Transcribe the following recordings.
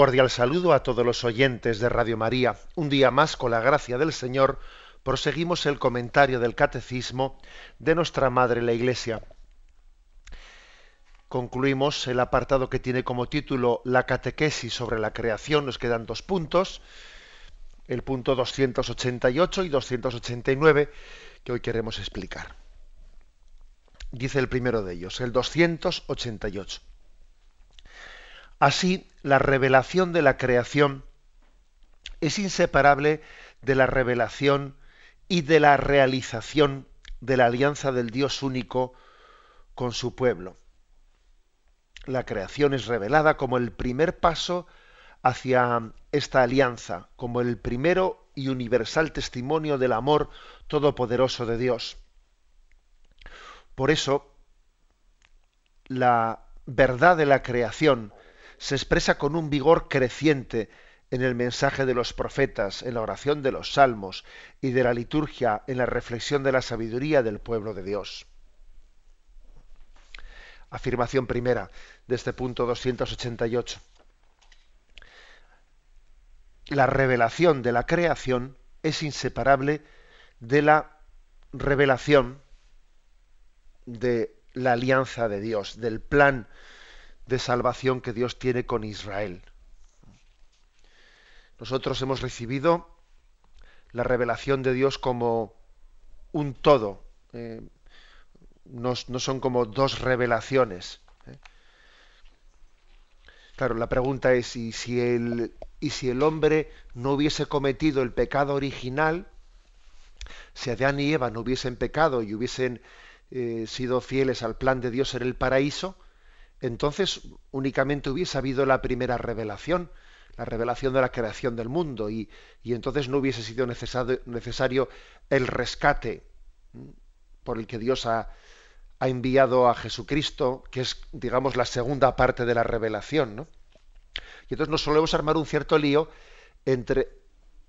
Cordial saludo a todos los oyentes de Radio María. Un día más, con la gracia del Señor, proseguimos el comentario del Catecismo de nuestra Madre la Iglesia. Concluimos el apartado que tiene como título La catequesis sobre la creación. Nos quedan dos puntos, el punto 288 y 289, que hoy queremos explicar. Dice el primero de ellos, el 288. Así, la revelación de la creación es inseparable de la revelación y de la realización de la alianza del Dios único con su pueblo. La creación es revelada como el primer paso hacia esta alianza, como el primero y universal testimonio del amor todopoderoso de Dios. Por eso, la verdad de la creación se expresa con un vigor creciente en el mensaje de los profetas, en la oración de los salmos y de la liturgia, en la reflexión de la sabiduría del pueblo de Dios. Afirmación primera de este punto 288. La revelación de la creación es inseparable de la revelación de la alianza de Dios, del plan de salvación que Dios tiene con Israel. Nosotros hemos recibido la revelación de Dios como un todo, eh, no, son como dos revelaciones. ¿eh? Claro, la pregunta es, ¿y si, el, ¿y si el hombre no hubiese cometido el pecado original? Si Adán y Eva no hubiesen pecado y hubiesen eh, sido fieles al plan de Dios en el paraíso, entonces únicamente hubiese habido la primera revelación, la revelación de la creación del mundo, y, entonces no hubiese sido necesario, el rescate por el que Dios ha, ha, enviado a Jesucristo, que es, digamos, la segunda parte de la revelación. ¿no? Y entonces nos solemos armar un cierto lío entre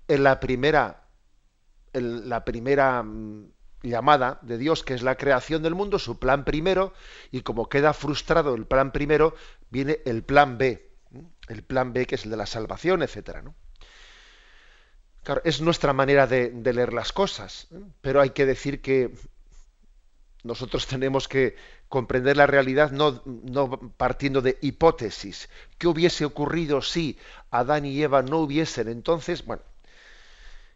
en la primera, en la primera mm, llamada de Dios, que es la creación del mundo, su plan primero, y como queda frustrado el plan primero, viene el plan B, el plan B que es el de la salvación, etcétera. ¿no? Claro, es nuestra manera de, leer las cosas, pero hay que decir que nosotros tenemos que comprender la realidad no, no, partiendo de hipótesis. ¿Qué hubiese ocurrido si Adán y Eva no hubiesen? Entonces, bueno,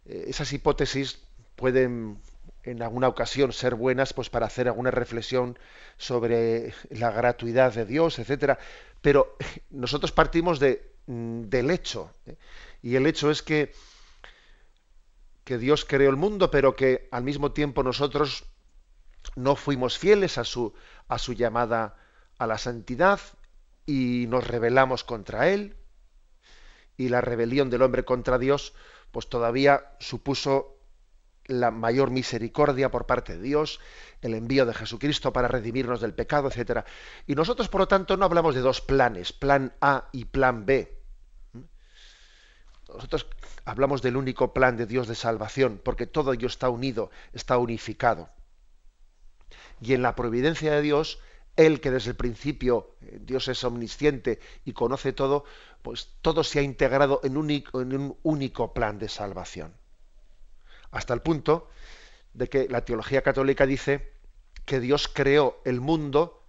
eh, esas hipótesis pueden en alguna ocasión ser buenas pues para hacer alguna reflexión sobre la gratuidad de Dios, etcétera, pero nosotros partimos de, mm, del hecho ¿eh? y el hecho es que que Dios creó el mundo, pero que al mismo tiempo nosotros no fuimos fieles a su a su llamada a la santidad y nos rebelamos contra él y la rebelión del hombre contra Dios pues todavía supuso la mayor misericordia por parte de Dios, el envío de Jesucristo para redimirnos del pecado, etcétera. Y nosotros, por lo tanto, no hablamos de dos planes, plan A y plan B. Nosotros hablamos del único plan de Dios de salvación, porque todo ello está unido, está unificado. Y en la providencia de Dios, Él que desde el principio, eh, Dios es omnisciente y conoce todo, pues todo se ha integrado en, en un único plan de salvación hasta el punto de que la teología católica dice que Dios creó el mundo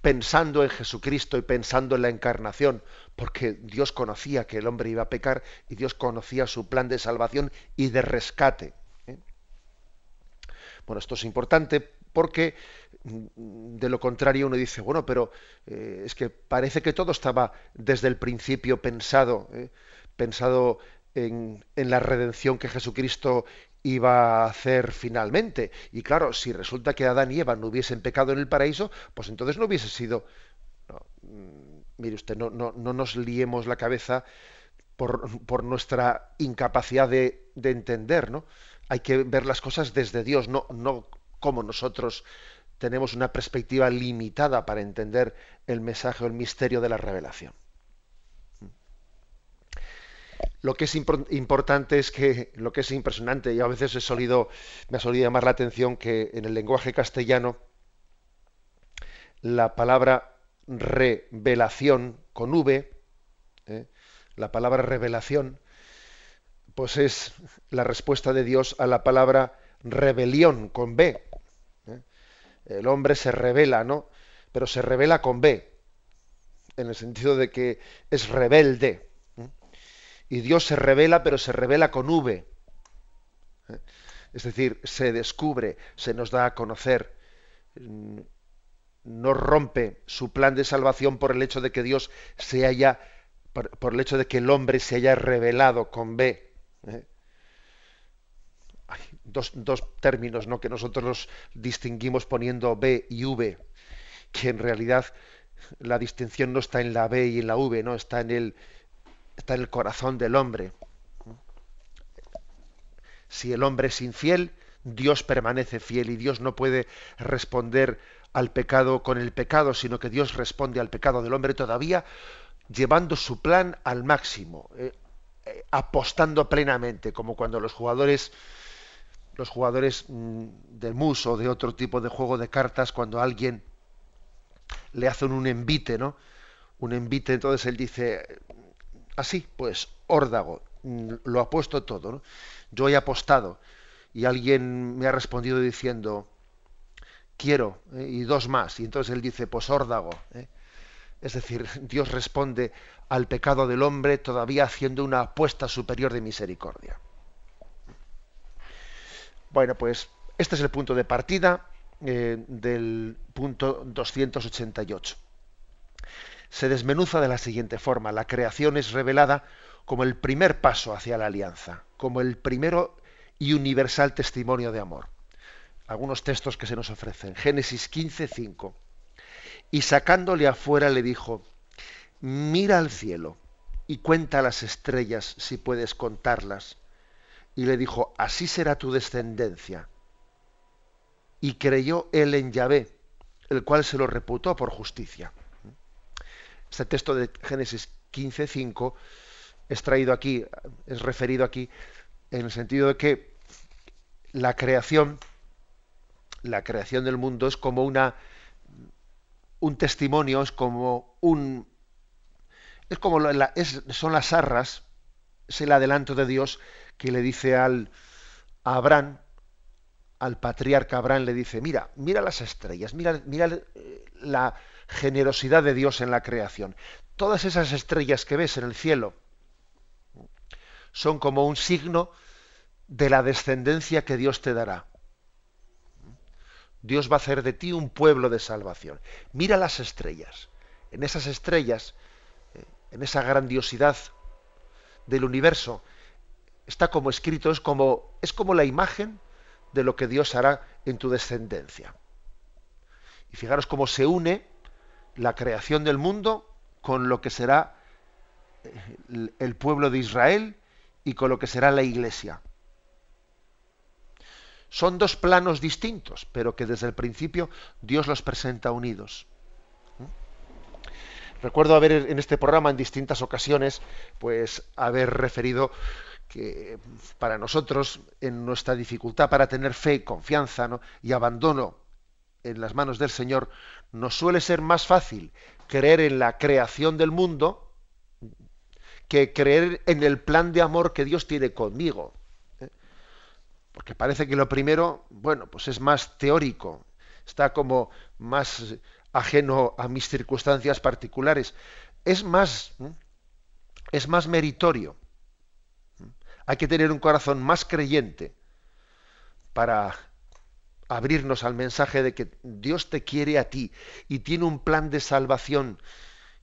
pensando en Jesucristo y pensando en la encarnación, porque Dios conocía que el hombre iba a pecar y Dios conocía su plan de salvación y de rescate. ¿eh? Bueno, esto es importante porque mm, de lo contrario uno dice, bueno, pero eh, es que parece que todo estaba desde el principio pensado, ¿eh? pensado en, la redención que Jesucristo iba a hacer finalmente. Y claro, si resulta que Adán y Eva no hubiesen pecado en el paraíso, pues entonces no hubiese sido mire usted, no, no, no nos liemos la cabeza por, nuestra incapacidad de, entender, ¿no? Hay que ver las cosas desde Dios, no, no como nosotros tenemos una perspectiva limitada para entender el mensaje o el misterio de la revelación. Lo que es importante es que, lo que es impresionante, y a veces me ha solido llamar la atención que en el lenguaje castellano la palabra revelación con V, ¿eh? la palabra revelación, pues es la respuesta de Dios a la palabra rebelión con B. ¿eh? El hombre se revela, ¿no? Pero se revela con B, en el sentido de que es rebelde. ¿Eh? Y Dios se revela, pero se revela con V. Es decir, se descubre, se nos da a conocer no rompe su plan de salvación por el hecho de que Dios se haya, por, el hecho de que el hombre se haya revelado con B. ¿eh? Hay dos, términos ¿no? que nosotros los distinguimos poniendo B y V, que en realidad la distinción no está en la B y en la V, no está en el, está en el corazón del hombre. Si el hombre es infiel, Dios permanece fiel y Dios no puede responder al pecado con el pecado, sino que Dios responde al pecado del hombre todavía llevando su plan al máximo, eh, eh, apostando plenamente, como cuando los jugadores los jugadores mm, de mus o de otro tipo de juego de cartas, cuando alguien le hacen un envite, ¿no? Un envite, entonces él dice, así, pues, órdago, mm, lo apuesto todo. Yo he apostado y alguien me ha respondido diciendo, quiero, ¿eh? y dos más. Y entonces él dice, pues órdago. ¿eh? Es decir, Dios responde al pecado del hombre todavía haciendo una apuesta superior de misericordia. Bueno, pues este es el punto de partida eh, del punto 288. Se desmenuza de la siguiente forma. La creación es revelada como el primer paso hacia la alianza, como el primero y universal testimonio de amor algunos textos que se nos ofrecen. Génesis 15, 5. Y sacándole afuera le dijo, mira al cielo y cuenta las estrellas si puedes contarlas. Y le dijo, así será tu descendencia. Y creyó él en Yahvé, el cual se lo reputó por justicia. Este texto de Génesis 15, 5 es traído aquí, es referido aquí, en el sentido de que la creación la creación del mundo es como una un testimonio, es como un es como son las arras, es el adelanto de Dios que le dice al a Abraham, al patriarca Abraham le dice, mira, mira las estrellas, mira, mira eh, la generosidad de Dios en la creación. Todas esas estrellas que ves en el cielo son como un signo de la descendencia que Dios te dará. Dios va a hacer de ti un pueblo de salvación. Mira las estrellas. En esas estrellas, eh, en esa grandiosidad del universo, está como escrito, es como, es como la imagen de lo que Dios hará en tu descendencia. Y fijaros cómo se une la creación del mundo con lo que será eh, el pueblo de Israel y con lo que será la iglesia. Son dos planos distintos, pero que desde el principio Dios los presenta unidos. Recuerdo haber en este programa en distintas ocasiones, pues haber referido que para nosotros, en nuestra dificultad para tener fe, confianza y abandono en las manos del Señor, nos suele ser más fácil creer en la creación del mundo que creer en el plan de amor que Dios tiene conmigo. Porque parece que lo primero, bueno, pues es más teórico, está como más ajeno a mis circunstancias particulares. Es más, es más meritorio. Hay que tener un corazón más creyente para abrirnos al mensaje de que Dios te quiere a ti y tiene un plan de salvación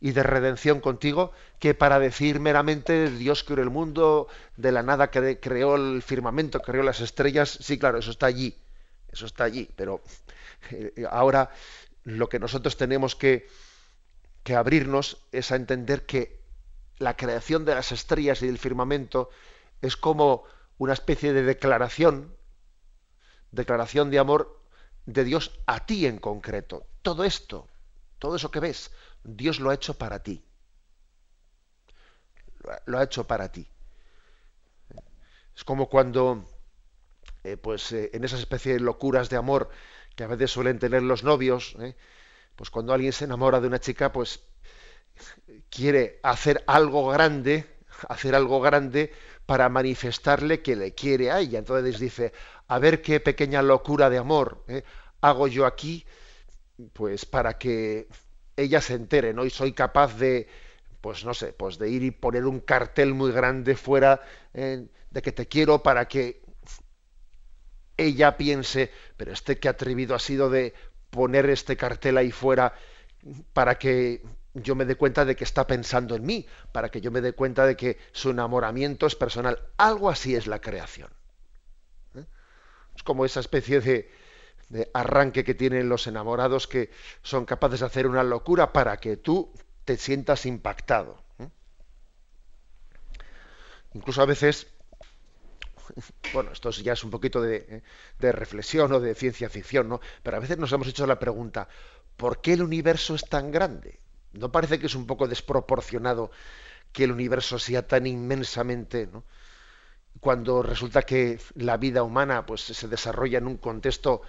y de redención contigo que para decir meramente Dios creó el mundo, de la nada creó el firmamento, creó las estrellas. Sí, claro, eso está allí, eso está allí, pero eh, ahora lo que nosotros tenemos que, que abrirnos es a entender que la creación de las estrellas y del firmamento es como una especie de declaración, declaración de amor de Dios a ti en concreto. Todo esto, todo eso que ves, Dios lo ha hecho para ti. Lo ha hecho para ti. Es como cuando, eh, pues eh, en esas especie de locuras de amor que a veces suelen tener los novios, eh, pues cuando alguien se enamora de una chica, pues quiere hacer algo grande, hacer algo grande para manifestarle que le quiere a ella. Entonces dice, a ver qué pequeña locura de amor hago yo aquí, pues para que ella se entere, ¿no? Y soy capaz de, pues no sé, pues de ir y poner un cartel muy grande fuera de que te quiero para que ella piense, pero este que atrevido ha sido de poner este cartel ahí fuera para que yo me dé cuenta de que está pensando en mí, para que yo me dé cuenta de que su enamoramiento es personal. Algo así es la creación. ¿eh? Es como esa especie de, de arranque que tienen los enamorados que son capaces de hacer una locura para que tú te sientas impactado. ¿eh? Incluso a veces bueno, esto ya es un poquito de, reflexión o de ciencia ficción, ¿no? Pero a veces nos hemos hecho la pregunta, ¿por qué el universo es tan grande? ¿No parece que es un poco desproporcionado que el universo sea tan inmensamente, ¿no? cuando resulta que la vida humana pues se desarrolla en un contexto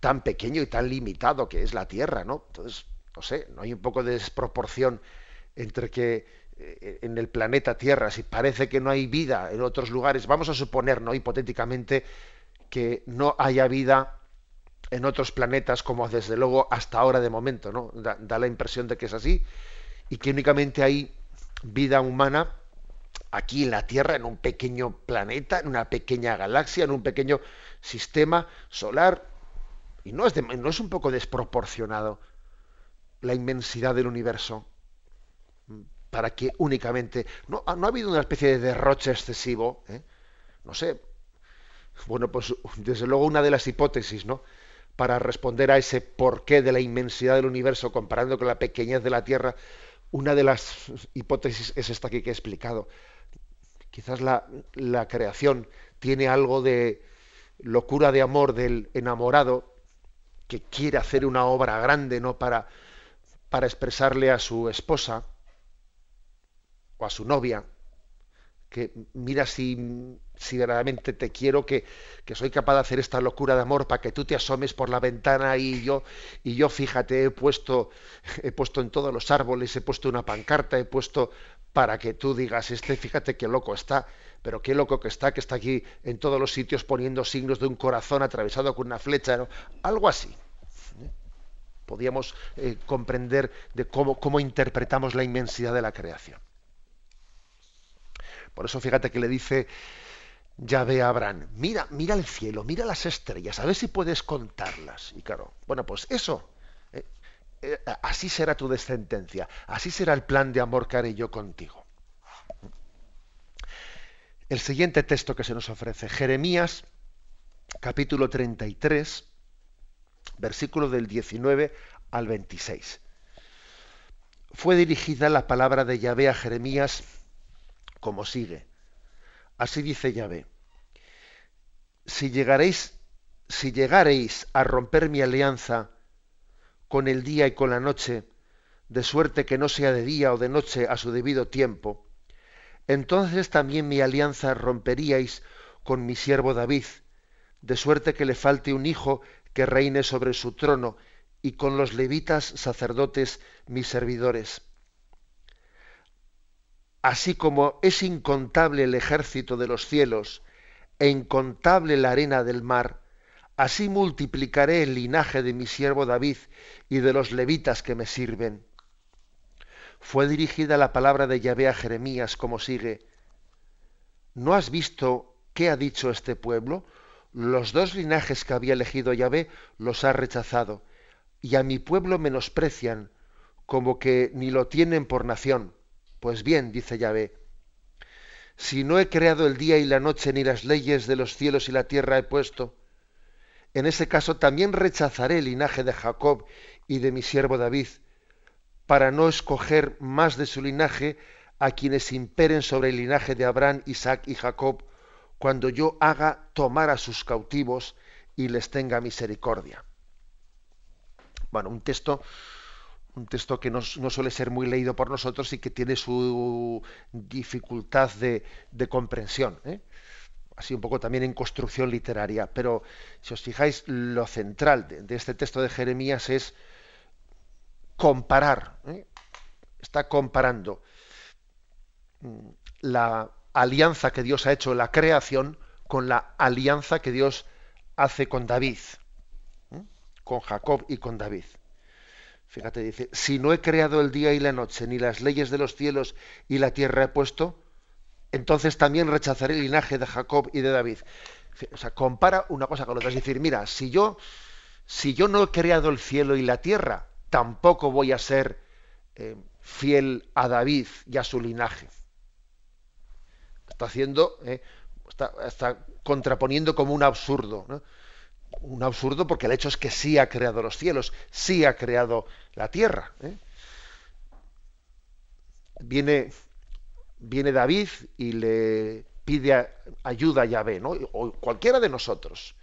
tan pequeño y tan limitado que es la Tierra, ¿no? Entonces, no sé, no hay un poco de desproporción entre que eh, en el planeta Tierra, si parece que no hay vida en otros lugares, vamos a suponer, ¿no? hipotéticamente, que no haya vida en otros planetas, como desde luego hasta ahora de momento, ¿no? Da, la impresión de que es así, y que únicamente hay vida humana aquí en la Tierra, en un pequeño planeta, en una pequeña galaxia, en un pequeño sistema solar, y no es, no es un poco desproporcionado la inmensidad del universo para que únicamente... No, no ha habido una especie de derroche excesivo, ¿eh? no sé. Bueno, pues desde luego una de las hipótesis, ¿no? Para responder a ese porqué de la inmensidad del universo comparando con la pequeñez de la Tierra, una de las hipótesis es esta que he explicado. Quizás la, la creación tiene algo de locura de amor del enamorado que quiere hacer una obra grande, ¿no? Para, para expresarle a su esposa a su novia, que mira si, si te quiero, que, que, soy capaz de hacer esta locura de amor para que tú te asomes por la ventana y yo, y yo fíjate, he puesto, he puesto en todos los árboles, he puesto una pancarta, he puesto para que tú digas, este fíjate qué loco está, pero qué loco que está, que está aquí en todos los sitios poniendo signos de un corazón atravesado con una flecha, algo así. ¿eh? Podíamos eh, comprender de cómo, cómo interpretamos la inmensidad de la creación. Por eso fíjate que le dice Yahvé a Abraham, mira, mira el cielo, mira las estrellas, a ver si puedes contarlas. Y claro, bueno, pues eso, eh, eh, así será tu descendencia, así será el plan de amor que haré yo contigo. El siguiente texto que se nos ofrece, Jeremías, capítulo 33, versículo del 19 al 26. Fue dirigida la palabra de Yahvé a Jeremías como sigue. Así dice Yahvé. Si llegaréis, si llegaréis a romper mi alianza con el día y con la noche, de suerte que no sea de día o de noche a su debido tiempo, entonces también mi alianza romperíais con mi siervo David, de suerte que le falte un hijo que reine sobre su trono, y con los levitas sacerdotes mis servidores. Así como es incontable el ejército de los cielos e incontable la arena del mar, así multiplicaré el linaje de mi siervo David y de los levitas que me sirven. Fue dirigida la palabra de Yahvé a Jeremías como sigue. ¿No has visto qué ha dicho este pueblo? Los dos linajes que había elegido Yahvé los ha rechazado, y a mi pueblo menosprecian, como que ni lo tienen por nación. Pues bien, dice Yahvé, si no he creado el día y la noche ni las leyes de los cielos y la tierra he puesto, en ese caso también rechazaré el linaje de Jacob y de mi siervo David, para no escoger más de su linaje a quienes imperen sobre el linaje de Abraham, Isaac y Jacob, cuando yo haga tomar a sus cautivos y les tenga misericordia. Bueno, un texto, un texto que no, suele ser muy leído por nosotros y que tiene su dificultad de, comprensión. ¿eh? Así un poco también en construcción literaria. Pero si os fijáis, lo central de, este texto de Jeremías es comparar. ¿eh? Está comparando mm, la alianza que Dios ha hecho en la creación con la alianza que Dios hace con David, con Jacob y con David. Fíjate, dice, si no he creado el día y la noche, ni las leyes de los cielos y la tierra he puesto, entonces también rechazaré el linaje de Jacob y de David. O sea, compara una cosa con otra. Es decir, mira, si yo, si yo no he creado el cielo y la tierra, tampoco voy a ser eh, fiel a David y a su linaje. Está haciendo, eh, está, contraponiendo como un absurdo. un absurdo porque el hecho es que sí ha creado los cielos, sí ha creado la tierra. ¿eh? Viene, viene David y le pide ayuda a Yahvé, ¿no? o cualquiera de nosotros.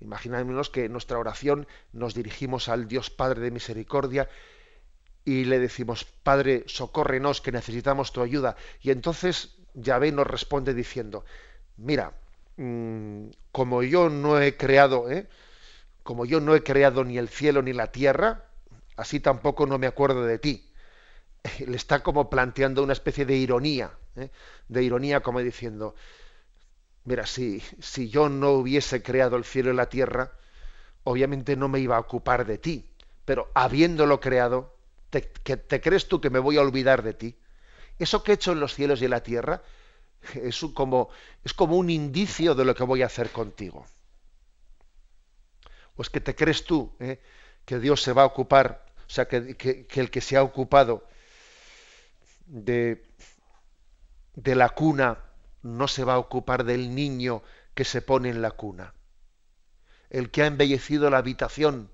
Imaginémonos que en nuestra oración nos dirigimos al Dios Padre de Misericordia y le decimos, Padre, socórrenos, que necesitamos tu ayuda. Y entonces Yahvé nos responde diciendo, mira, Mm, como yo no he creado, ¿eh? como yo no he creado ni el cielo ni la tierra, así tampoco no me acuerdo de ti. Le está como planteando una especie de ironía, ¿eh? de ironía como diciendo, mira, si, si yo no hubiese creado el cielo y la tierra, obviamente no me iba a ocupar de ti, pero habiéndolo creado, ¿te, ¿te crees tú que me voy a olvidar de ti? Eso que he hecho en los cielos y en la tierra, es como, es como un indicio de lo que voy a hacer contigo. ¿O es que te crees tú eh, que Dios se va a ocupar, o sea, que, el que se ha ocupado de, la cuna no se va a ocupar del niño que se pone en la cuna? El que ha embellecido la habitación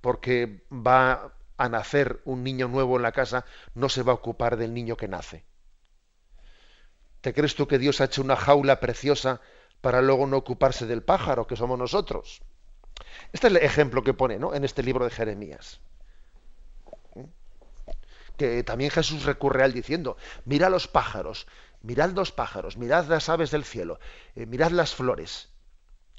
porque va a nacer un niño nuevo en la casa, no se va a ocupar del niño que nace. ¿Te crees tú que Dios ha hecho una jaula preciosa para luego no ocuparse del pájaro, que somos nosotros? Este es el ejemplo que pone ¿no? en este libro de Jeremías. Que también Jesús recurre al diciendo, mira los pájaros, mirad los pájaros, mirad las aves del cielo, eh, mirad las flores.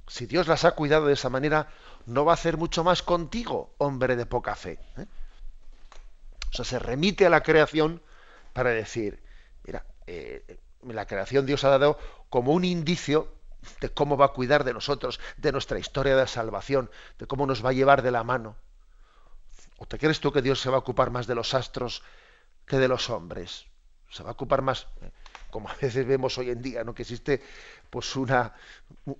Si Dios las ha cuidado de esa manera, no va a hacer mucho más contigo, hombre de poca fe. ¿eh? O sea, se remite a la creación para decir, mira, eh, la creación Dios ha dado como un indicio de cómo va a cuidar de nosotros, de nuestra historia de salvación, de cómo nos va a llevar de la mano. ¿O te crees tú que Dios se va a ocupar más de los astros que de los hombres? Se va a ocupar más, eh, como a veces vemos hoy en día, ¿no? que existe pues una,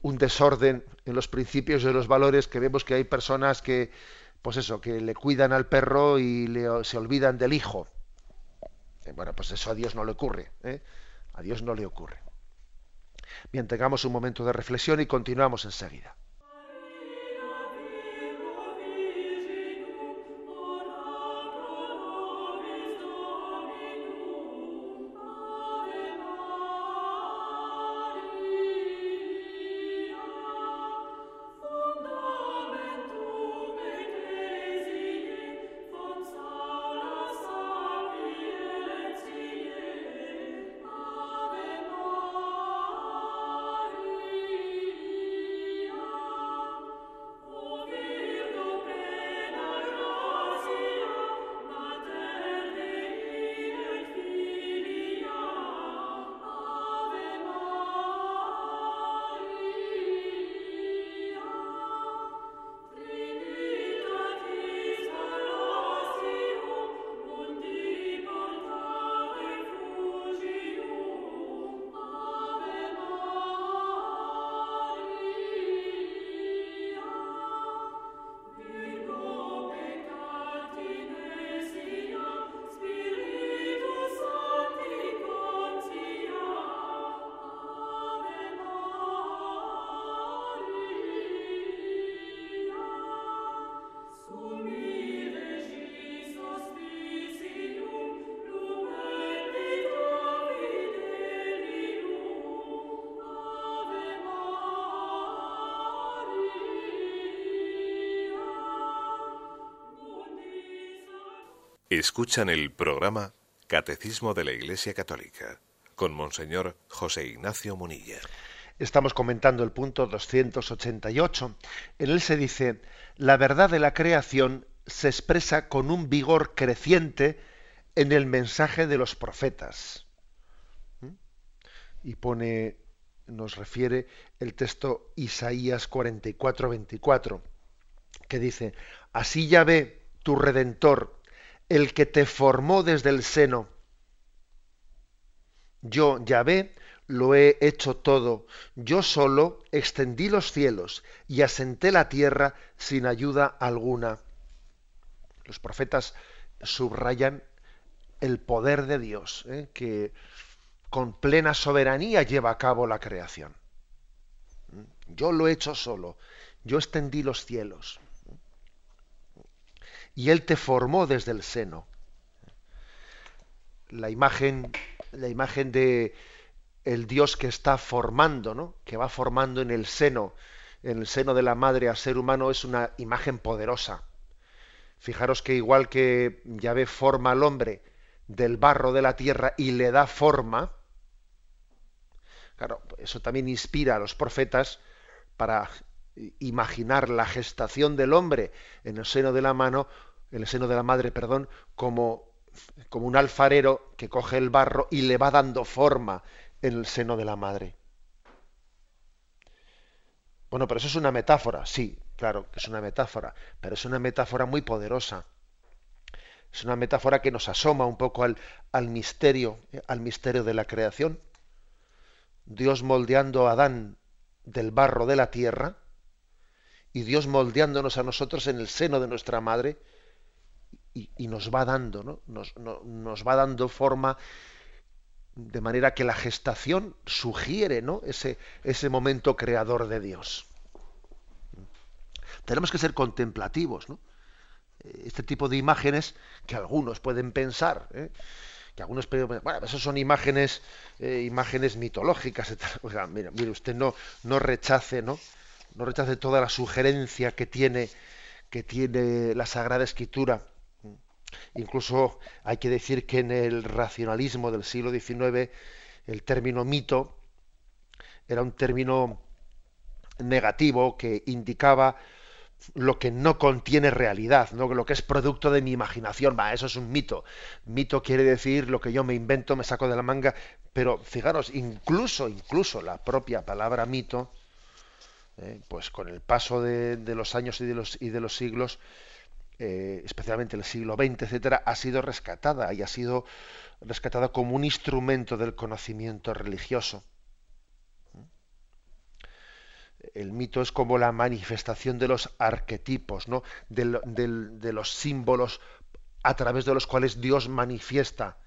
un desorden en los principios y en los valores, que vemos que hay personas que, pues eso, que le cuidan al perro y se olvidan del hijo. Eh, bueno, pues eso a Dios no le ocurre. ¿eh? A Dios no le ocurre. Bien, tengamos un momento de reflexión y continuamos enseguida. Escuchan el programa Catecismo de la Iglesia Católica con Monseñor José Ignacio Munilla. Estamos comentando el punto 288. En él se dice, la verdad de la creación se expresa con un vigor creciente en el mensaje de los profetas. ¿Mm? Y pone, nos refiere el texto Isaías 44, 24, que dice, así ya ve tu redentor, el que te formó desde el seno. Yo, Yahvé, lo he hecho todo. Yo solo extendí los cielos y asenté la tierra sin ayuda alguna. Los profetas subrayan el poder de Dios, ¿eh? que con plena soberanía lleva a cabo la creación. Yo lo he hecho solo, yo extendí los cielos. Y Él te formó desde el seno. La imagen, la imagen de el Dios que está formando, ¿no? que va formando en el seno, en el seno de la madre al ser humano, es una imagen poderosa. Fijaros que igual que Yahvé forma al hombre del barro de la tierra y le da forma, claro, eso también inspira a los profetas para imaginar la gestación del hombre en el seno de la mano, en el seno de la madre, perdón, como, como un alfarero que coge el barro y le va dando forma en el seno de la madre. Bueno, pero eso es una metáfora, sí, claro es una metáfora, pero es una metáfora muy poderosa. Es una metáfora que nos asoma un poco al, al misterio, al misterio de la creación. Dios moldeando a Adán del barro de la tierra y Dios moldeándonos a nosotros en el seno de nuestra madre y, nos va dando, ¿no? Nos, va dando forma de manera que la gestación sugiere ¿no? ese, momento creador de Dios. Tenemos que ser contemplativos, ¿no? Este tipo de imágenes que algunos pueden pensar, ¿eh? que algunos bueno, esas son imágenes, eh, imágenes mitológicas, o sea, mire, mire, usted no, no rechace, ¿no? No rechace toda la sugerencia que tiene, que tiene la Sagrada Escritura Incluso hay que decir que en el racionalismo del siglo XIX el término mito era un término negativo que indicaba lo que no contiene realidad, lo que es producto de mi imaginación. Va, eso es un mito. Mito quiere decir lo que yo me invento, me saco de la manga. Pero fijaros, incluso, incluso la propia palabra mito, eh, pues con el paso de, los años y de los, y de los siglos, eh, especialmente el siglo XX, etcétera, ha sido rescatada y ha sido rescatada como un instrumento del conocimiento religioso. El mito es como la manifestación de los arquetipos, ¿no? de, los símbolos a través de los cuales Dios manifiesta.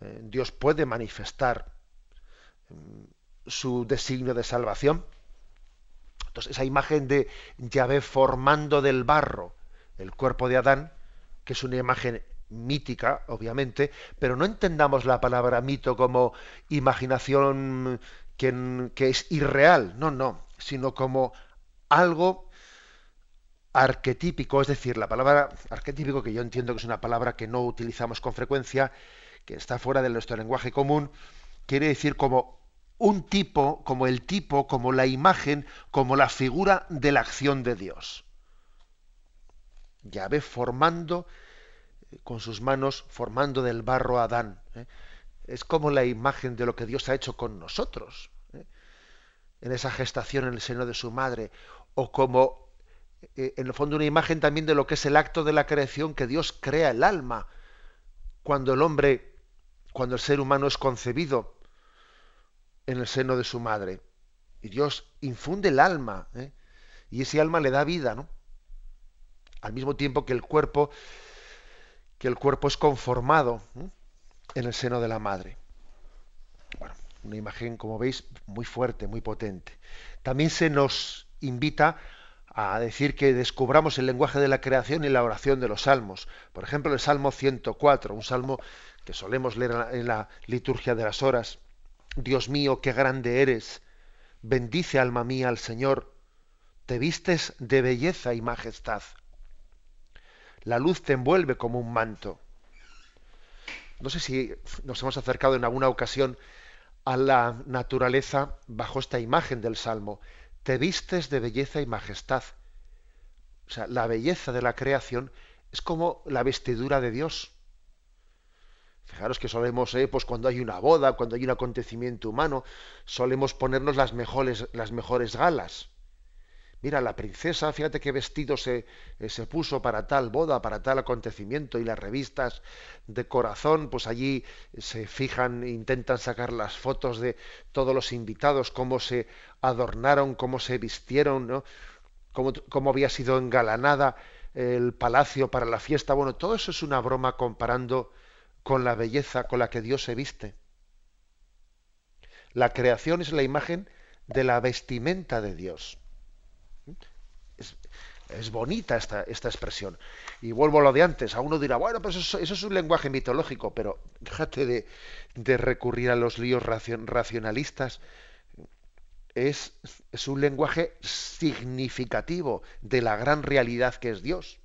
Eh, Dios puede manifestar mm, su designio de salvación. Entonces, esa imagen de Yahvé formando del barro, el cuerpo de Adán, que es una imagen mítica, obviamente, pero no entendamos la palabra mito como imaginación que, es irreal, no, no, sino como algo arquetípico, es decir, la palabra arquetípico, que yo entiendo que es una palabra que no utilizamos con frecuencia, que está fuera de nuestro lenguaje común, quiere decir como un tipo, como el tipo, como la imagen, como la figura de la acción de Dios. Yahvé formando eh, con sus manos, formando del barro a Adán. ¿eh? Es como la imagen de lo que Dios ha hecho con nosotros, ¿eh? en esa gestación en el seno de su madre, o como, en el fondo, una imagen también de lo que es el acto de la creación que Dios crea el alma, cuando el hombre, cuando el ser humano es concebido en el seno de su madre. Y Dios infunde el alma, y ese alma le da vida, ¿no? al mismo tiempo que el cuerpo que el cuerpo es conformado en el seno de la madre. Bueno, una imagen, como veis, muy fuerte, muy potente. También se nos invita a decir que descubramos el lenguaje de la creación y la oración de los salmos. Por ejemplo, el Salmo 104, un salmo que solemos leer en la liturgia de las horas. Dios mío, qué grande eres. Bendice alma mía al Señor. Te vistes de belleza y majestad. La luz te envuelve como un manto. no sé si nos hemos acercado en alguna ocasión a la naturaleza bajo esta imagen del Salmo. Te vistes de belleza y majestad. O sea, la belleza de la creación es como la vestidura de Dios. Fijaros que solemos, eh, pues cuando hay una boda, cuando hay un acontecimiento humano, solemos ponernos las mejores, las mejores galas. Mira, la princesa, fíjate qué vestido se, eh, se, puso para tal boda, para tal acontecimiento, y las revistas de corazón, pues allí se fijan, intentan sacar las fotos de todos los invitados, cómo se adornaron, cómo se vistieron, ¿no? cómo, cómo había sido engalanada el palacio para la fiesta. Bueno, todo eso es una broma comparando con la belleza con la que Dios se viste. La creación es la imagen de la vestimenta de Dios. Es, bonita esta, esta, expresión. Y vuelvo a lo de antes. A uno dirá, bueno, pues eso, es un lenguaje mitológico, pero déjate de, recurrir a los líos racionalistas. Es, es, un lenguaje significativo de la gran realidad que es Dios.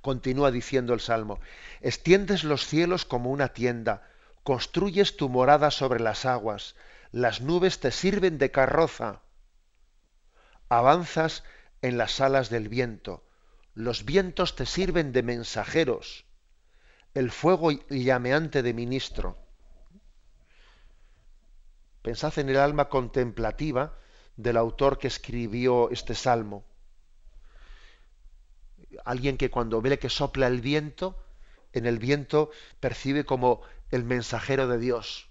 Continúa diciendo el Salmo, extiendes los cielos como una tienda, construyes tu morada sobre las aguas, las nubes te sirven de carroza avanzas en las alas del viento, los vientos te sirven de mensajeros, el fuego llameante de ministro. Pensad en el alma contemplativa del autor que escribió este salmo. Alguien que cuando ve que sopla el viento, en el viento percibe como el mensajero de Dios.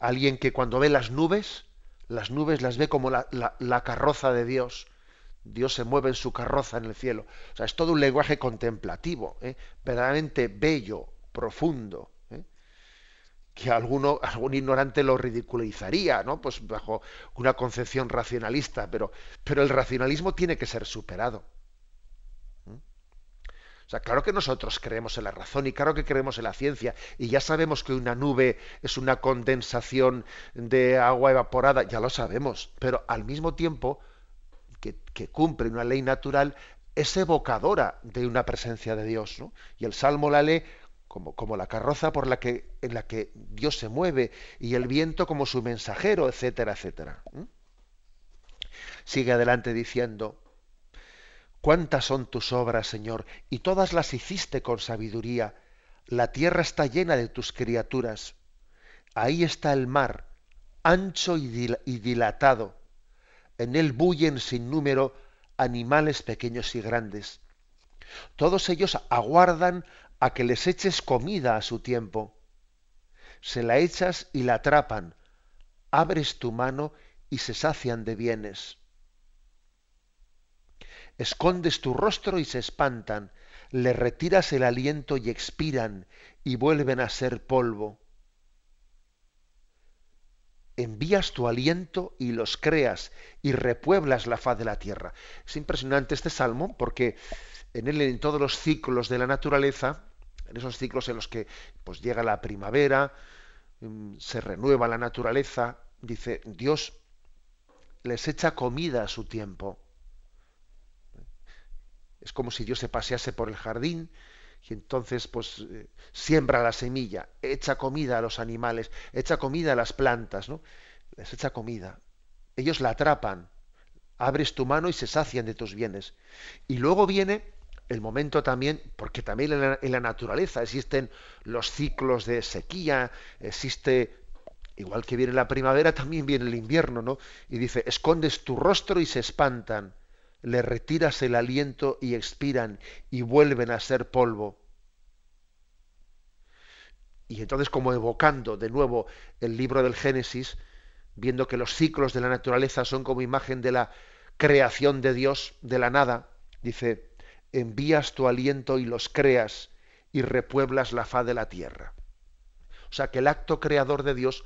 Alguien que cuando ve las nubes, las nubes las ve como la, carroza de Dios. Dios se mueve en su carroza en el cielo. O sea, es todo un lenguaje contemplativo, ¿eh? verdaderamente bello, profundo. Que alguno, algún ignorante lo ridiculizaría, ¿no? Pues bajo una concepción racionalista, pero, pero el racionalismo tiene que ser superado. O sea, claro que nosotros creemos en la razón y claro que creemos en la ciencia y ya sabemos que una nube es una condensación de agua evaporada, ya lo sabemos, pero al mismo tiempo que, cumple una ley natural es evocadora de una presencia de Dios. ¿no? Y el Salmo la lee como, como, la carroza por la que, en la que Dios se mueve y el viento como su mensajero, etcétera, etcétera. Sigue adelante diciendo, Cuántas son tus obras, Señor, y todas las hiciste con sabiduría. La tierra está llena de tus criaturas. Ahí está el mar, ancho y, dilatado. En él bullen sin número animales pequeños y grandes. Todos ellos aguardan a que les eches comida a su tiempo. Se la echas y la atrapan. Abres tu mano y se sacian de bienes escondes tu rostro y se espantan, le retiras el aliento y expiran y vuelven a ser polvo. Envías tu aliento y los creas y repueblas la faz de la tierra. Es impresionante este salmo porque en él, en todos los ciclos de la naturaleza, en esos ciclos en los que pues, llega la primavera, mm, se renueva la naturaleza, dice, Dios les echa comida a su tiempo. Es como si Dios se pasease por el jardín y entonces pues eh, siembra la semilla, echa comida a los animales, echa comida a las plantas, ¿no? Les echa comida. Ellos la atrapan, abres tu mano y se sacian de tus bienes. Y luego viene el momento también, porque también en la, naturaleza existen los ciclos de sequía, existe igual que viene la primavera, también viene el invierno, ¿no? Y dice, escondes tu rostro y se espantan le retiras el aliento y expiran y vuelven a ser polvo. Y entonces como evocando de nuevo el libro del Génesis, viendo que los ciclos de la naturaleza son como imagen de la creación de Dios de la nada, dice, envías tu aliento y los creas y repueblas la faz de la tierra. O sea que el acto creador de Dios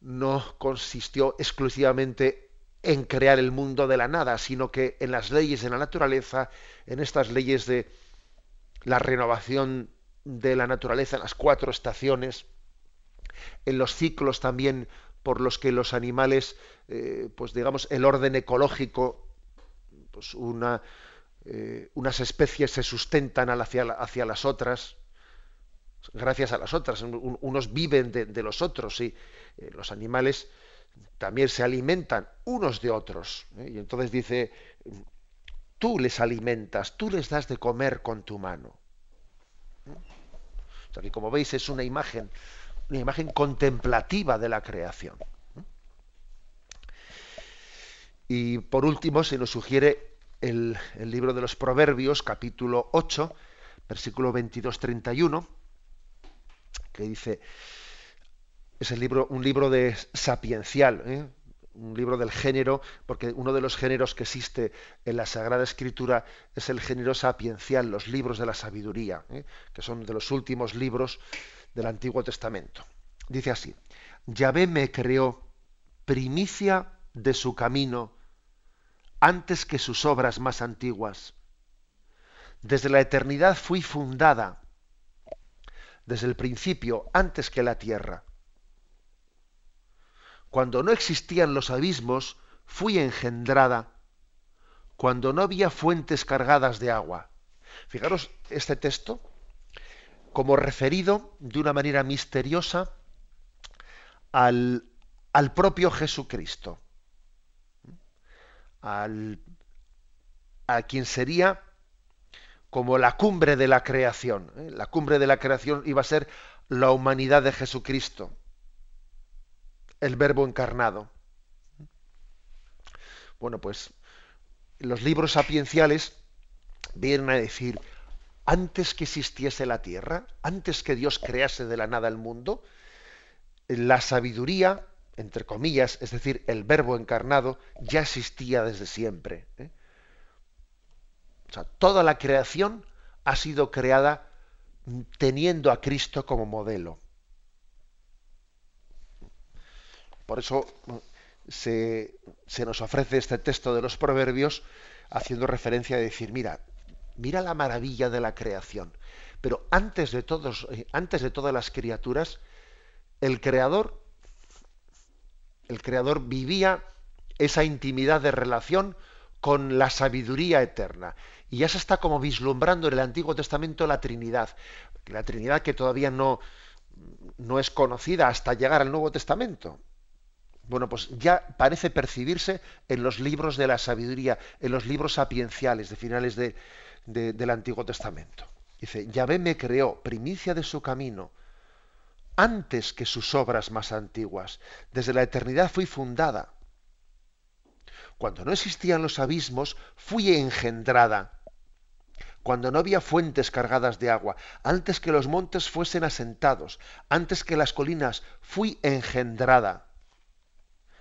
no consistió exclusivamente en crear el mundo de la nada, sino que en las leyes de la naturaleza, en estas leyes de la renovación de la naturaleza, en las cuatro estaciones, en los ciclos también por los que los animales, eh, pues digamos, el orden ecológico, pues una, eh, unas especies se sustentan hacia, las otras, gracias a las otras, unos viven de, los otros y eh, los animales también se alimentan unos de otros. ¿eh? Y entonces dice, tú les alimentas, tú les das de comer con tu mano. O sea que como veis es una imagen, una imagen contemplativa de la creación. Y por último se nos sugiere el, libro de los Proverbios, capítulo 8, versículo 22-31, que dice, es el libro, un libro de sapiencial, ¿eh? un libro del género, porque uno de los géneros que existe en la Sagrada Escritura es el género sapiencial, los libros de la sabiduría, ¿eh? que son de los últimos libros del Antiguo Testamento. Dice así, Yahvé me creó primicia de su camino antes que sus obras más antiguas. Desde la eternidad fui fundada, desde el principio, antes que la tierra. Cuando no existían los abismos, fui engendrada, cuando no había fuentes cargadas de agua. Fijaros este texto como referido de una manera misteriosa al, al propio Jesucristo al, a quien sería como la cumbre de la creación. ¿eh? La cumbre de la creación iba a ser la humanidad de Jesucristo, el verbo encarnado. Bueno, pues los libros sapienciales vienen a decir, antes que existiese la tierra, antes que Dios crease de la nada el mundo, la sabiduría entre comillas, es decir, el verbo encarnado, ya existía desde siempre. ¿eh? O sea, toda la creación ha sido creada teniendo a Cristo como modelo. Por eso se, se, nos ofrece este texto de los proverbios haciendo referencia a decir, mira, mira la maravilla de la creación. Pero antes de, todos, eh, antes de todas las criaturas, el creador el Creador vivía esa intimidad de relación con la sabiduría eterna. Y ya se está como vislumbrando en el Antiguo Testamento la Trinidad. La Trinidad que todavía no, no es conocida hasta llegar al Nuevo Testamento. Bueno, pues ya parece percibirse en los libros de la sabiduría, en los libros sapienciales de finales del Antiguo Testamento. Dice, Yahvé me creó, primicia de su camino, antes que sus obras más antiguas. Desde la eternidad fui fundada. Cuando no existían los abismos, fui engendrada. Cuando no había fuentes cargadas de agua, antes que los montes fuesen asentados, antes que las colinas, fui engendrada.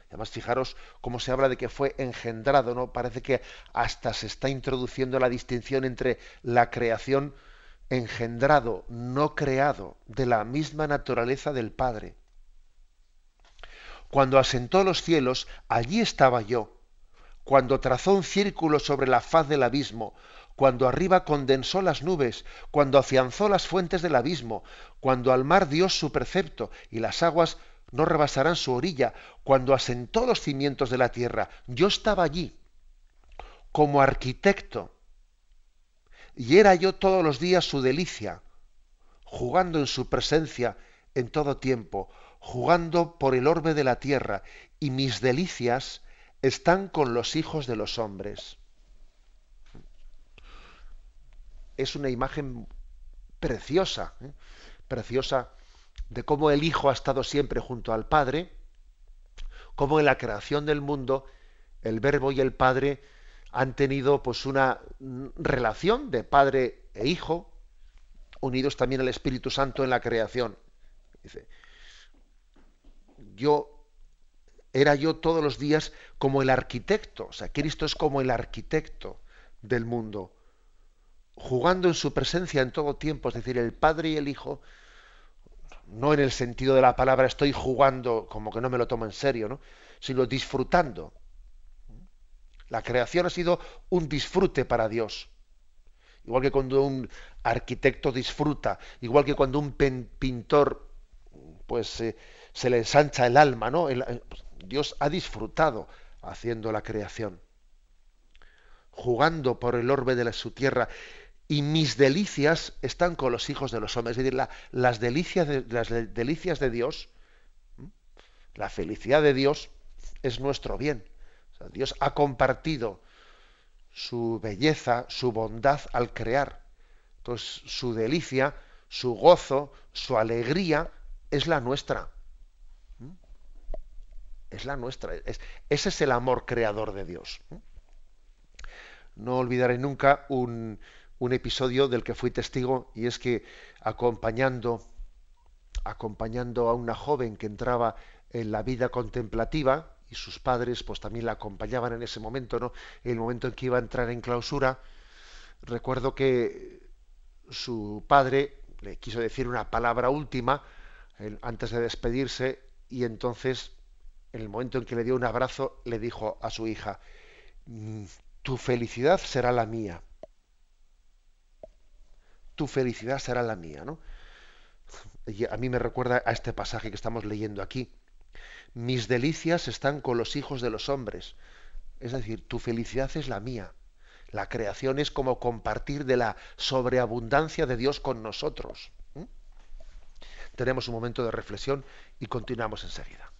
Además, fijaros cómo se habla de que fue engendrado, ¿no? Parece que hasta se está introduciendo la distinción entre la creación engendrado, no creado, de la misma naturaleza del Padre. Cuando asentó los cielos, allí estaba yo. Cuando trazó un círculo sobre la faz del abismo, cuando arriba condensó las nubes, cuando afianzó las fuentes del abismo, cuando al mar dio su precepto y las aguas no rebasarán su orilla, cuando asentó los cimientos de la tierra, yo estaba allí, como arquitecto, y era yo todos los días su delicia, jugando en su presencia en todo tiempo, jugando por el orbe de la tierra, y mis delicias están con los hijos de los hombres. Es una imagen preciosa, ¿eh? preciosa de cómo el Hijo ha estado siempre junto al Padre, cómo en la creación del mundo el Verbo y el Padre han tenido pues una relación de padre e hijo, unidos también al Espíritu Santo en la creación. Dice, yo era yo todos los días como el arquitecto, o sea, Cristo es como el arquitecto del mundo, jugando en su presencia en todo tiempo, es decir, el Padre y el Hijo, no en el sentido de la palabra estoy jugando como que no me lo tomo en serio, ¿no? sino disfrutando la creación ha sido un disfrute para Dios. Igual que cuando un arquitecto disfruta, igual que cuando un pintor pues eh, se le ensancha el alma, ¿no? Dios ha disfrutado haciendo la creación. jugando por el orbe de su tierra, y mis delicias están con los hijos de los hombres. Es decir, las, delicias de, las delicias de Dios, la felicidad de Dios es nuestro bien. Dios ha compartido su belleza, su bondad al crear. Entonces, su delicia, su gozo, su alegría es la nuestra. Es la nuestra. ese es el amor creador de Dios. No olvidaré nunca un, un episodio del que fui testigo y es que acompañando acompañando a una joven que entraba en la vida contemplativa y sus padres pues también la acompañaban en ese momento, ¿no? El momento en que iba a entrar en clausura, recuerdo que su padre le quiso decir una palabra última antes de despedirse y entonces en el momento en que le dio un abrazo le dijo a su hija mm, tu felicidad será la mía tu felicidad será la mía, ¿no? a mí me recuerda a este pasaje que estamos leyendo aquí. Mis delicias están con los hijos de los hombres. Es decir, tu felicidad es la mía. La creación es como compartir de la sobreabundancia de Dios con nosotros. Tenemos un momento de reflexión y continuamos enseguida.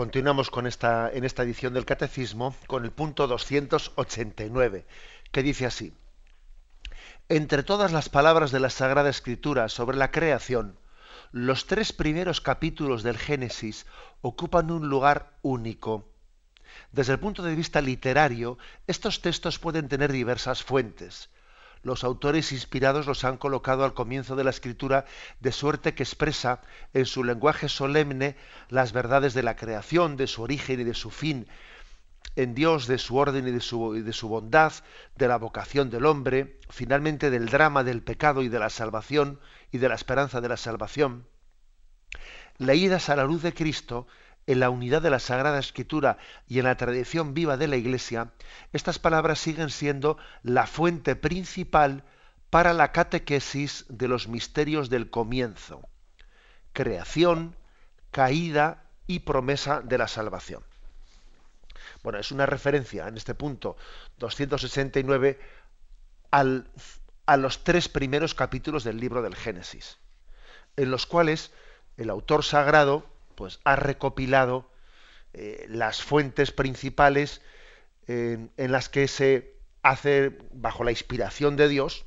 Continuamos con esta, en esta edición del Catecismo con el punto 289, que dice así. Entre todas las palabras de la Sagrada Escritura sobre la creación, los tres primeros capítulos del Génesis ocupan un lugar único. Desde el punto de vista literario, estos textos pueden tener diversas fuentes los autores inspirados los han colocado al comienzo de la escritura de suerte que expresa en su lenguaje solemne las verdades de la creación, de su origen y de su fin, en Dios, de su orden y de su, bondad, de la vocación del hombre, finalmente del drama del pecado y de la salvación y de la esperanza de la salvación. Leídas a la luz de Cristo, en la unidad de la Sagrada Escritura y en la tradición viva de la Iglesia, estas palabras siguen siendo la fuente principal para la catequesis de los misterios del comienzo, creación, caída y promesa de la salvación. Bueno, es una referencia en este punto 269 al, a los tres primeros capítulos del libro del Génesis, en los cuales el autor sagrado pues ha recopilado eh, las fuentes principales en, las que se hace, bajo la inspiración de Dios,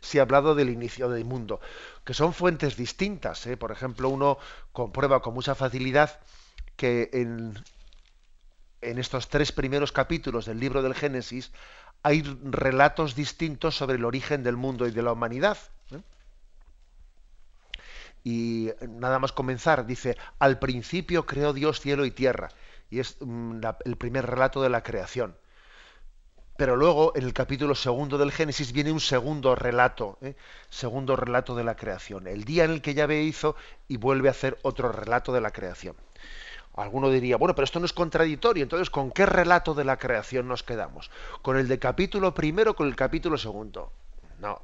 se ha hablado del inicio del mundo, que son fuentes distintas. ¿eh? Por ejemplo, uno comprueba con mucha facilidad que en, en estos tres primeros capítulos del libro del Génesis hay relatos distintos sobre el origen del mundo y de la humanidad. Y nada más comenzar, dice, al principio creó Dios cielo y tierra. Y es mm, el primer relato de la creación. Pero luego, en el capítulo segundo del Génesis, viene un segundo relato, ¿eh? segundo relato de la creación. El día en el que Yahvé hizo y vuelve a hacer otro relato de la creación. Alguno diría, bueno, pero esto no es contradictorio, entonces ¿con qué relato de la creación nos quedamos? ¿Con el de capítulo primero o con el capítulo segundo? No,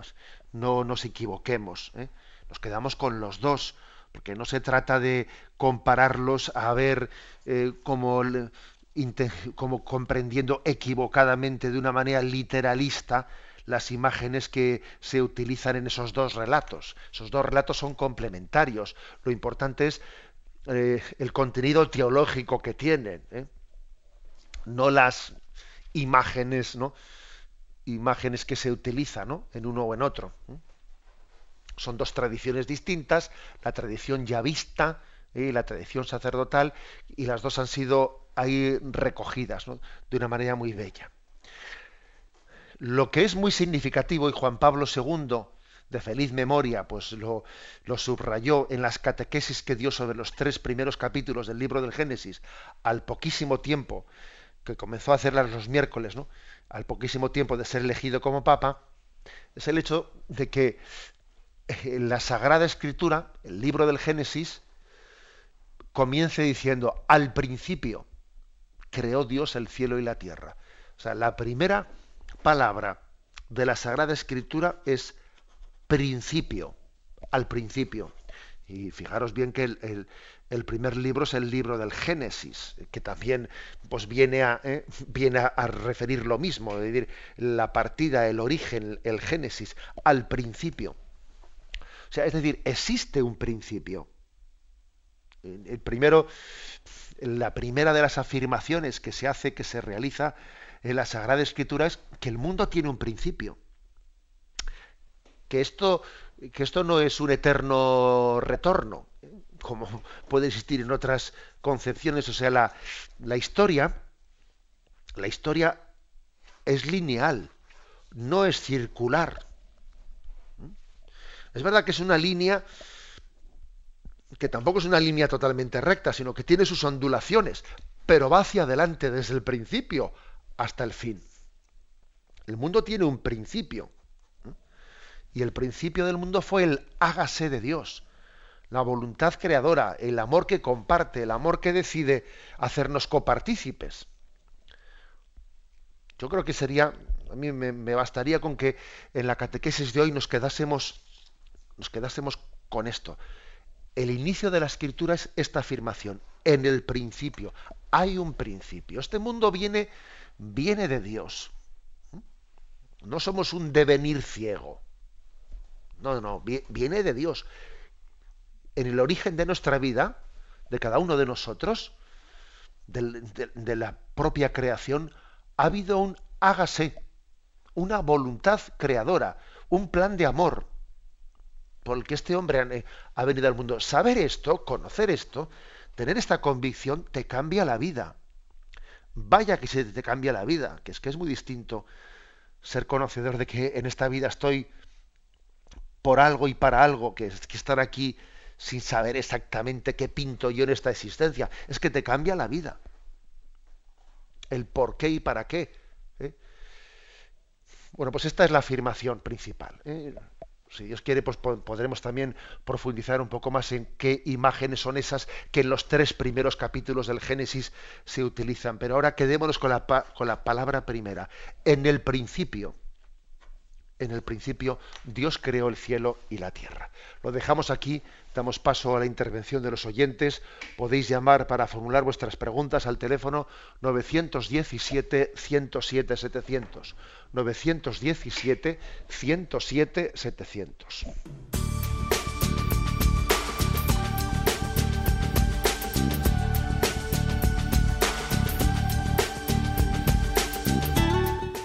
no nos equivoquemos. ¿eh? Nos quedamos con los dos, porque no se trata de compararlos a ver eh, como, como comprendiendo equivocadamente de una manera literalista las imágenes que se utilizan en esos dos relatos. Esos dos relatos son complementarios. Lo importante es eh, el contenido teológico que tienen, ¿eh? no las imágenes, ¿no? imágenes que se utilizan en uno o en otro. Son dos tradiciones distintas, la tradición yavista y la tradición sacerdotal, y las dos han sido ahí recogidas de una manera muy bella. Lo que es muy significativo, y Juan Pablo II, de feliz memoria, pues lo, lo, subrayó en las catequesis que dio sobre los tres primeros capítulos del libro del Génesis, al poquísimo tiempo que comenzó a hacerlas los miércoles, ¿no? al poquísimo tiempo de ser elegido como papa, es el hecho de que en la Sagrada Escritura, el libro del Génesis, comience diciendo, al principio creó Dios el cielo y la tierra. O sea, la primera palabra de la Sagrada Escritura es principio, al principio. Y fijaros bien que el, el, primer libro es el libro del Génesis, que también pues, viene, a, eh, viene a, referir lo mismo, es decir, la partida, el origen, el Génesis, al principio. Sea, es decir, existe un principio. El primero, la primera de las afirmaciones que se hace, que se realiza, en la Sagrada Escritura es que el mundo tiene un principio. Que esto, que esto no es un eterno retorno, como puede existir en otras concepciones. O sea, la historia, la historia es lineal, no es circular. Es verdad que es una línea que tampoco es una línea totalmente recta, sino que tiene sus ondulaciones, pero va hacia adelante desde el principio hasta el fin. El mundo tiene un principio. Y el principio del mundo fue el hágase de Dios, la voluntad creadora, el amor que comparte, el amor que decide hacernos copartícipes. Yo creo que sería, a mí me, me, bastaría con que en la catequesis de hoy nos quedásemos, nos quedásemos con esto. El inicio de la escritura es esta afirmación, en el principio. Hay un principio. Este mundo viene viene de Dios. No somos un devenir ciego. No, no, viene de Dios. En el origen de nuestra vida, de cada uno de nosotros, de, la propia creación, ha habido un hágase, una voluntad creadora, un plan de amor por el que este hombre ha venido al mundo. Saber esto, conocer esto, tener esta convicción, te cambia la vida vaya que se te cambia la vida, que es que es muy distinto ser conocedor de que en esta vida estoy por algo y para algo, que, que estar aquí sin saber exactamente qué pinto yo en esta existencia, es que te cambia la vida. El por qué y para qué. ¿eh? Bueno, pues esta es la afirmación principal. ¿eh? Si Dios quiere, pues podremos también profundizar un poco más en qué imágenes son esas que en los tres primeros capítulos del Génesis se utilizan. Pero ahora quedémonos con la, con la palabra primera. En el principio, en el principio, Dios creó el cielo y la tierra. Lo dejamos aquí, damos paso a la intervención de los oyentes. Podéis llamar para formular vuestras preguntas al teléfono 917-107-700. 917-107-700.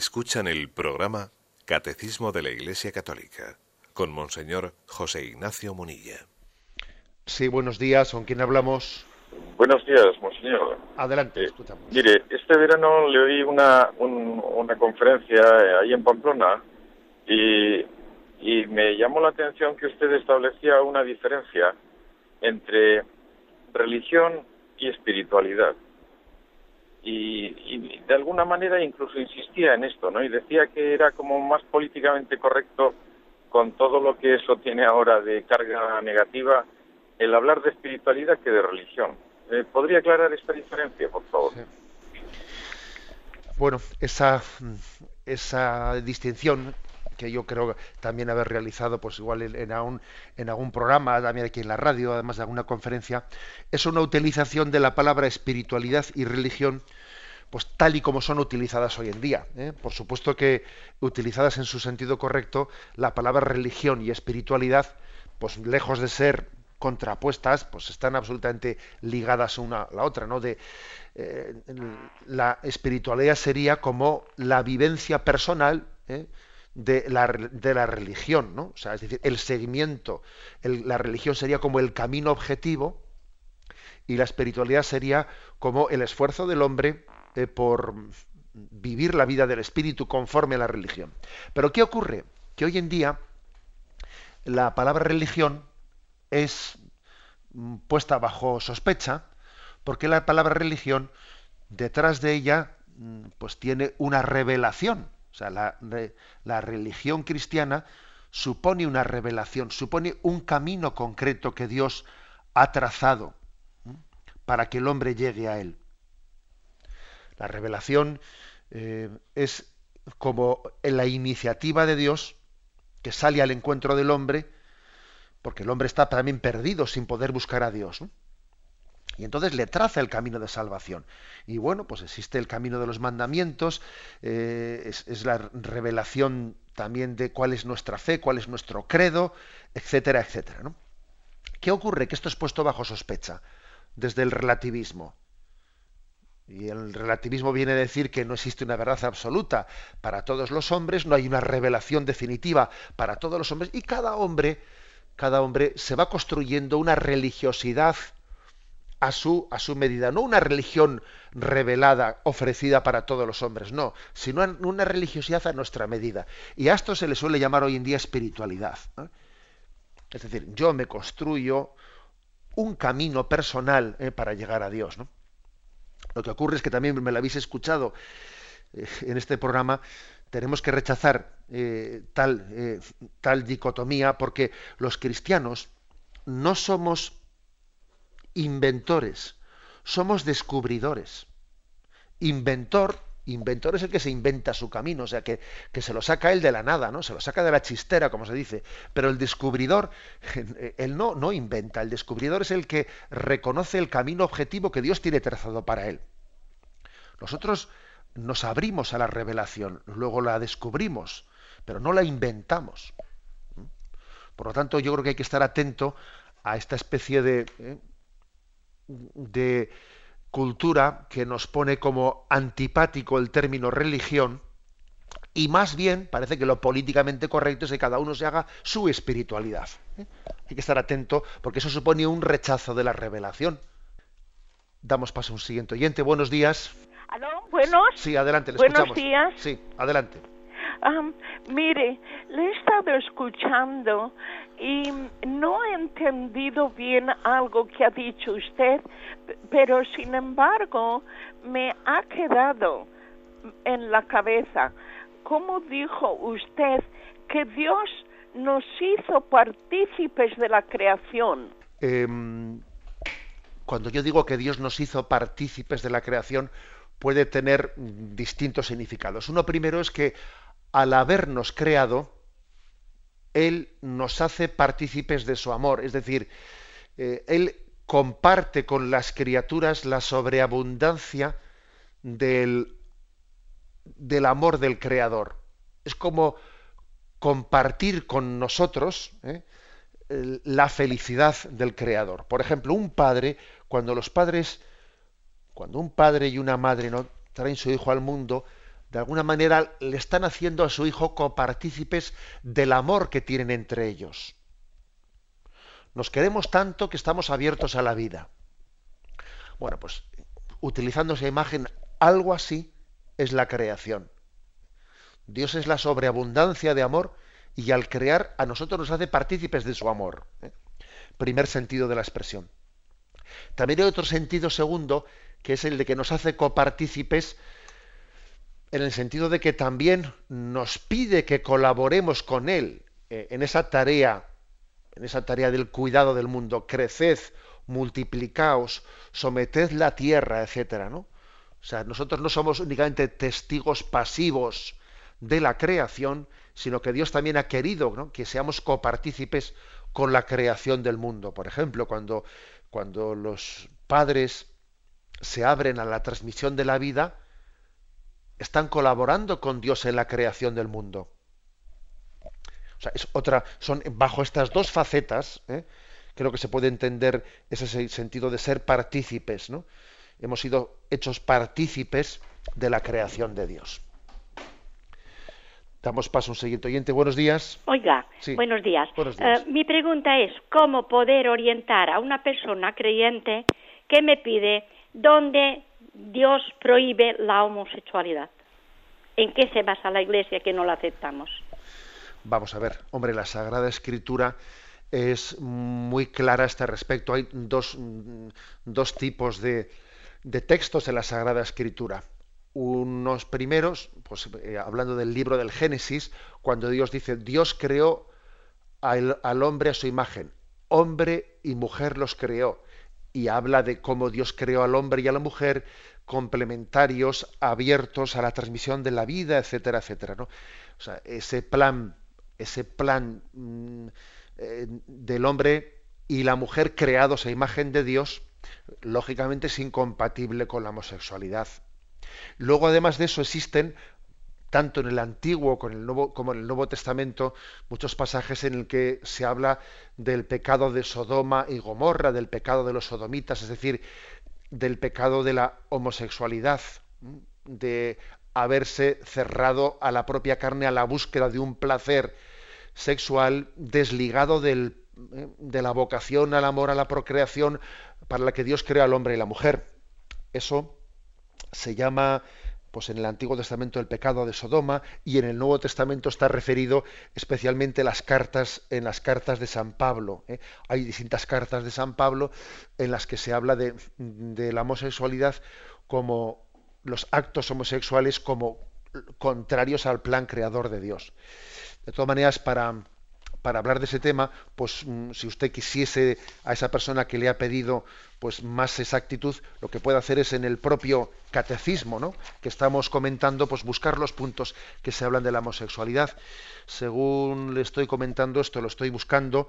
Escuchan el programa Catecismo de la Iglesia Católica con Monseñor José Ignacio Munilla. Sí, buenos días. ¿Con quién hablamos? Buenos días, monseñor. Adelante, eh, Mire, este verano le oí una, una conferencia eh, ahí en Pamplona y, y me llamó la atención que usted establecía una diferencia entre religión y espiritualidad. Y, de alguna manera incluso insistía en esto, ¿no? Y decía que era como más políticamente correcto con todo lo que eso tiene ahora de carga negativa el hablar de espiritualidad que de religión. Eh, ¿Podría aclarar esta diferencia, por favor? Bueno, esa, esa distinción que yo creo también haber realizado, pues igual en, algún, en algún programa, también aquí en la radio, además de alguna conferencia, es una utilización de la palabra espiritualidad y religión, pues tal y como son utilizadas hoy en día. ¿eh? Por supuesto que utilizadas en su sentido correcto, la palabra religión y espiritualidad, pues lejos de ser contrapuestas, pues están absolutamente ligadas una a la otra, ¿no? De, eh, la espiritualidad sería como la vivencia personal ¿eh? De, la, de, la, religión, ¿no? O sea, es decir, el seguimiento, la religión sería como el camino objetivo y la espiritualidad sería como el esfuerzo del hombre eh, por vivir la vida del espíritu conforme a la religión. Pero ¿qué ocurre? Que hoy en día la palabra religión es puesta bajo sospecha porque la palabra religión detrás de ella mm, pues tiene una revelación o sea la, la religión cristiana supone una revelación supone un camino concreto que Dios ha trazado para que el hombre llegue a él la revelación eh, es como la iniciativa de Dios que sale al encuentro del hombre porque el hombre está también perdido sin poder buscar a Dios. Y entonces le traza el camino de salvación. Y bueno, pues existe el camino de los mandamientos, eh, es, la revelación también de cuál es nuestra fe, cuál es nuestro credo, etcétera, etcétera. ¿Qué ocurre? Que esto es puesto bajo sospecha desde el relativismo. Y el relativismo viene a decir que no existe una verdad absoluta para todos los hombres, no hay una revelación definitiva para todos los hombres, y cada hombre cada hombre se va construyendo una religiosidad a su, a su medida, no una religión revelada, ofrecida para todos los hombres, no, sino una religiosidad a nuestra medida. Y a esto se le suele llamar hoy en día espiritualidad. Es decir, yo me construyo un camino personal eh, para llegar a Dios. Lo que ocurre es que también me lo habéis escuchado eh, en este programa, tenemos que rechazar eh, tal, tal dicotomía porque los cristianos no somos inventores, somos descubridores. Inventor, inventor es el que se inventa su camino, o sea, que, que, se lo saca él de la nada, ¿no? Se lo saca de la chistera, como se dice. Pero el descubridor, él no, no inventa, el descubridor es el que reconoce el camino objetivo que Dios tiene trazado para él. Nosotros nos abrimos a la revelación, luego la descubrimos, pero no la inventamos. Por lo tanto, yo creo que hay que estar atento a esta especie de, ¿eh? De cultura que nos pone como antipático el término religión y más bien parece que lo políticamente correcto es que cada uno se haga su espiritualidad. ¿eh? Hay que estar atento porque eso supone un rechazo de la revelación. Damos paso a un siguiente oyente. Buenos días. ¿Aló? ¿Buenos? Sí, adelante, le Buenos días. Sí, adelante. Mire, le he estado escuchando y no he entendido bien algo que ha dicho usted, pero sin embargo me ha quedado en la cabeza. ¿Cómo dijo usted que Dios nos hizo partícipes de la creación? Em, cuando yo digo que Dios nos hizo partícipes de la creación, puede tener distintos significados. Uno primero es que al habernos creado, Él nos hace partícipes de su amor, es decir, eh, Él comparte con las criaturas la sobreabundancia del del amor del Creador. Es como compartir con nosotros ¿eh? la felicidad del Creador. Por ejemplo, un padre, cuando los padres, cuando un padre y una madre no traen su hijo al mundo, de alguna manera le están haciendo a su hijo copartícipes del amor que tienen entre ellos. Nos queremos tanto que estamos abiertos a la vida. Bueno, pues utilizando esa imagen, algo así es la creación. Dios es la sobreabundancia de amor y al crear a nosotros nos hace partícipes de su amor. ¿eh? Primer sentido de la expresión. También hay otro sentido segundo, que es el de que nos hace copartícipes en el sentido de que también nos pide que colaboremos con Él eh, en esa tarea, en esa tarea del cuidado del mundo. Creced, multiplicaos, someted la tierra, etcétera, ¿no? O sea, nosotros no somos únicamente testigos pasivos de la creación, sino que Dios también ha querido que seamos copartícipes con la creación del mundo. Por ejemplo, cuando, cuando los padres se abren a la transmisión de la vida, están colaborando con Dios en la creación del mundo. O sea, es otra, son bajo estas dos facetas, ¿eh? creo que se puede entender ese sentido de ser partícipes, ¿no? Hemos sido hechos partícipes de la creación de Dios. Damos paso a un siguiente oyente. Buenos días. Oiga, buenos días. Eh, mi pregunta es, ¿cómo poder orientar a una persona creyente que me pide dónde Dios prohíbe la homosexualidad? ¿En qué se basa la Iglesia que no la aceptamos? Vamos a ver, hombre, la Sagrada Escritura es muy clara a este respecto. Hay dos, dos tipos de, de textos en la Sagrada Escritura unos primeros, pues eh, hablando del libro del Génesis, cuando Dios dice, Dios creó al, hombre a su imagen, hombre y mujer los creó, y habla de cómo Dios creó al hombre y a la mujer complementarios, abiertos a la transmisión de la vida, etcétera, etcétera. ¿no? O sea, ese plan, ese plan mm, eh, del hombre y la mujer creados a imagen de Dios, lógicamente es incompatible con la homosexualidad. Luego, además de eso, existen tanto en el Antiguo como en el Nuevo Testamento, muchos pasajes en el que se habla del pecado de Sodoma y Gomorra, del pecado de los sodomitas, es decir, del pecado de la homosexualidad, de haberse cerrado a la propia carne a la búsqueda de un placer sexual desligado de la vocación al amor, a la procreación para la que Dios crea al hombre y la mujer. Eso se llama pues en el Antiguo Testamento el pecado de Sodoma y en el Nuevo Testamento está referido especialmente las cartas en las cartas de San Pablo. ¿eh? Hay distintas cartas de San Pablo en las que se habla de, de, la homosexualidad como los actos homosexuales como contrarios al plan creador de Dios. De todas maneras, para para hablar de ese tema, pues mm, si usted quisiese a esa persona que le ha pedido pues más exactitud, lo que puede hacer es en el propio catecismo, ¿no? que estamos comentando, pues buscar los puntos que se hablan de la homosexualidad. Según le estoy comentando esto, lo estoy buscando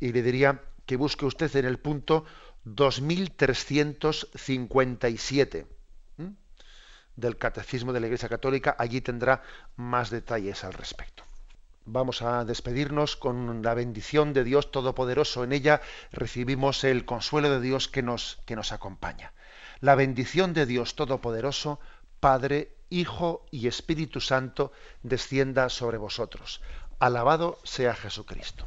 y le diría que busque usted en el punto 2357 del Catecismo de la Iglesia Católica, allí tendrá más detalles al respecto. Vamos a despedirnos con la bendición de Dios Todopoderoso. En ella recibimos el consuelo de Dios que nos, que nos acompaña. La bendición de Dios Todopoderoso, Padre, Hijo y Espíritu Santo, descienda sobre vosotros. Alabado sea Jesucristo.